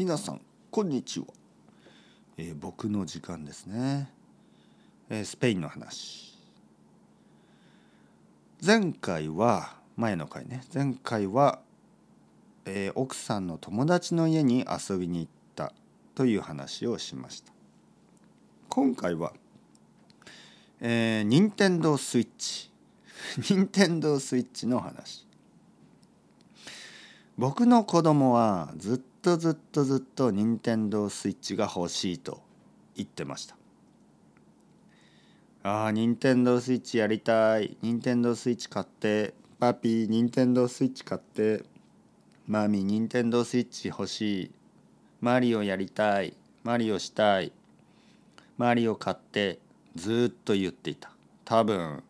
皆さんこんにちは、えー、僕の時間ですね、えー、スペインの話。前回は前の回ね。前回は、えー、奥さんの友達の家に遊びに行ったという話をしました。今回はえー、任天堂スイッチ。任天堂スイッチの話。僕の子供はずっととずっとずっと任天堂スイッチが欲しいと言ってました。ああ任天堂スイッチやりたい。任天堂スイッチ買って。パピー任天堂スイッチ買って。マミー任天堂スイッチ欲しい。マリオやりたい。マリオしたい。マリオ買って。ずっと言っていた。多分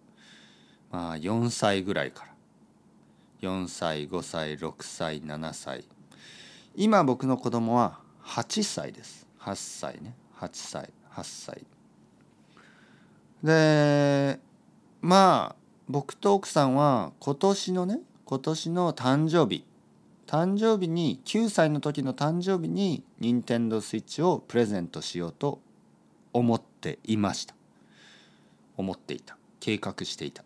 まあ4歳ぐらいから。4歳5歳6歳7歳。今僕の子供は8歳です。8歳ね。8歳。8歳。でまあ僕と奥さんは今年のね今年の誕生日。誕生日に9歳の時の誕生日に任天堂スイッチをプレゼントしようと思っていました。思っていた。計画していた。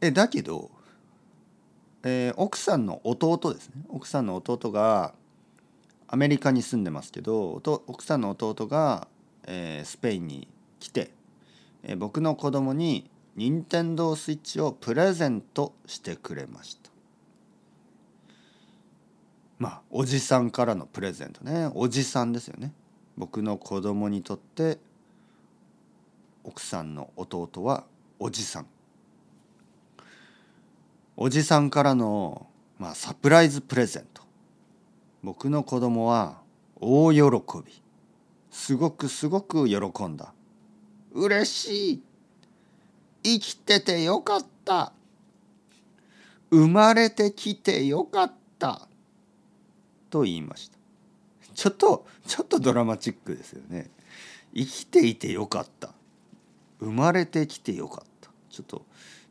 えだけど、えー、奥さんの弟ですね。奥さんの弟がアメリカに住んでますけど奥さんの弟が、えー、スペインに来て、えー、僕の子供に任天堂スイッチをプレゼントしてくれました。まあおじさんからのプレゼントね。おじさんですよね。僕の子供にとって奥さんの弟はおじさん。おじさんからの、まあ、サプライズプレゼント。僕の子供は大喜び。すごくすごく喜んだ。嬉しい。生きててよかった。生まれてきてよかった。と言いました。ちょっとちょっとドラマチックですよね。生きていてよかった。生まれてきてよかった。ちょっと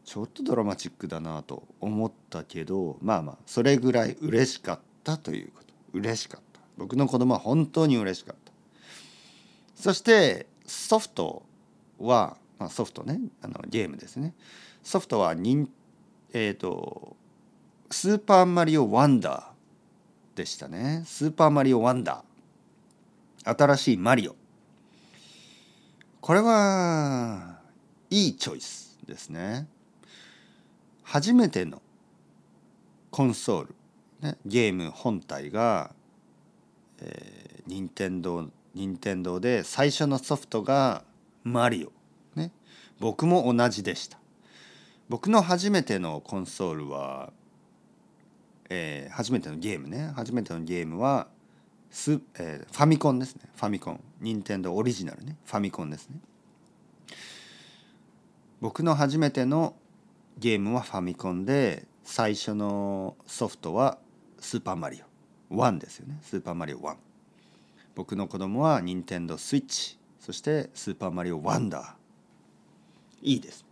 ちょっとドラマチックだなと思ったけどまあまあそれぐらい嬉しかったということ。嬉しかった。僕の子供は本当に嬉しかった。そしてソフトは、まあ、ソフトね。あのゲームですね。ソフトはにんえ、ー、と「スーパーマリオワンダー」でしたね。スーパーマリオワンダー。新しいマリオ。これはいいチョイスですね。初めてのコンソール、ね、ゲーム本体が、えー、任天堂任天堂で最初のソフトがマリオ、ね、僕も同じでした。僕の初めてのコンソールは、えー、初めてのゲームね。初めてのゲームはス、えー、ファミコンですね。ファミコン。任天堂オリジナルね。ファミコンですね。僕の初めてのゲームはファミコンで最初のソフトはスーパーマリオ1ですよね。スーパーマリオ1僕の子供は任天堂スイッチそしてスーパーマリオワンダーいいです。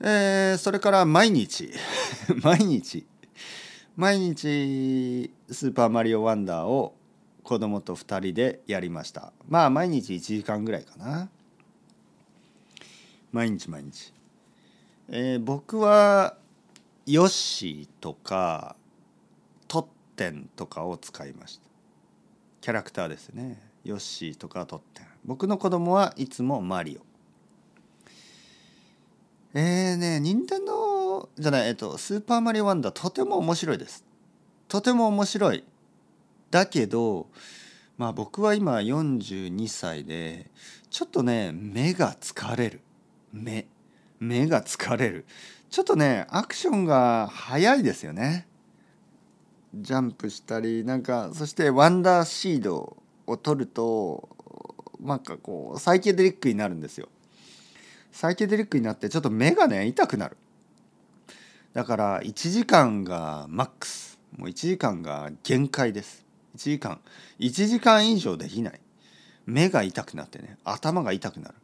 えー、それから毎日。毎日。毎日スーパーマリオワンダーを子供と2人でやりました。まあ毎日1時間ぐらいかな。毎日毎日、えー、僕はヨッシーとかトッテンとかを使いました。キャラクターですね。ヨッシーとかトッテン。僕の子供はいつもマリオ。えーね任天堂じゃないえっとスーパーマリオワンダーとても面白いです。とても面白い。だけどまあ僕は今42歳でちょっとね目が疲れる。目。目が疲れる。ちょっとねアクションが速いですよね。ジャンプしたりなんかそしてワンダーシードを取るとなんかこうサイケデリックになるんですよ。サイケデリックになってちょっと目がね痛くなる。だから1時間がマックス。もう1時間が限界です。1時間1時間以上できない。目が痛くなってね頭が痛くなる。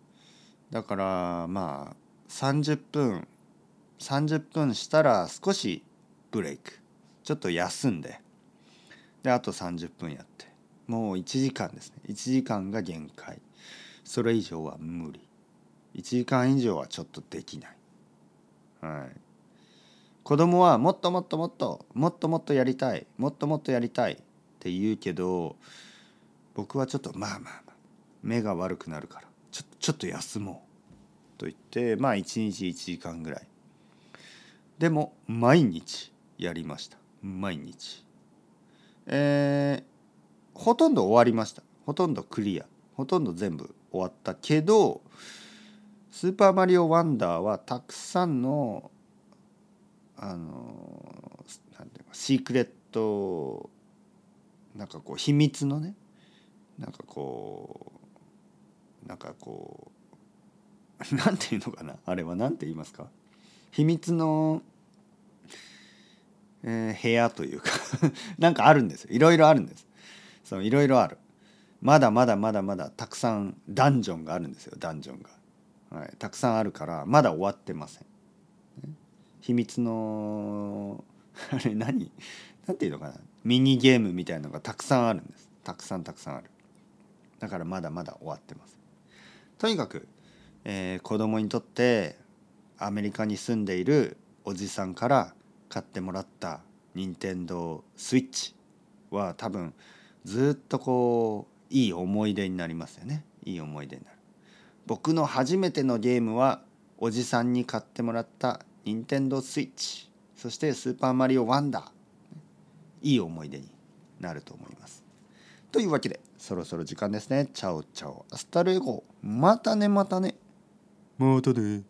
だからまあ30分30分したら少しブレイク。ちょっと休んで。であと30分やって。もう1時間ですね。1時間が限界。それ以上は無理。1時間以上はちょっとできない。はい。子供はもっともっともっともっともっとやりたい。もっともっとやりたい。って言うけど僕はちょっとまあまあまあ。目が悪くなるから。ちょちょっと休もう。と言ってまあ1日1時間ぐらい。でも毎日やりました。毎日。えー、ほとんど終わりました。ほとんどクリア。ほとんど全部終わったけど「スーパーマリオワンダー」はたくさんのあのなんていうかシークレットなんかこう秘密のねなんかこうなんかこうう なんていうのかな？あれはなんて言いますか？秘密の、えー、部屋というか なんかあるんですよ。いろいろあるんです。そういろいろある。まだまだまだまだたくさんダンジョンがあるんですよ。ダンジョンが、はい、たくさんあるからまだ終わってません。秘密のあれ何？何ていうのかな？ミニゲームみたいなのがたくさんあるんです。たくさんたくさんある。だからまだまだ終わってます。とにかく、えー、子供にとってアメリカに住んでいるおじさんから買ってもらった任天堂スイッチは多分ずっとこういい思い出になりますよね。いい思い出になる。僕の初めてのゲームはおじさんに買ってもらった任天堂スイッチ。そしてスーパーマリオワンダー。いい思い出になると思います。というわけでそろそろ時間ですね。 Chao chao。 Hasta luego。またねまたね。またね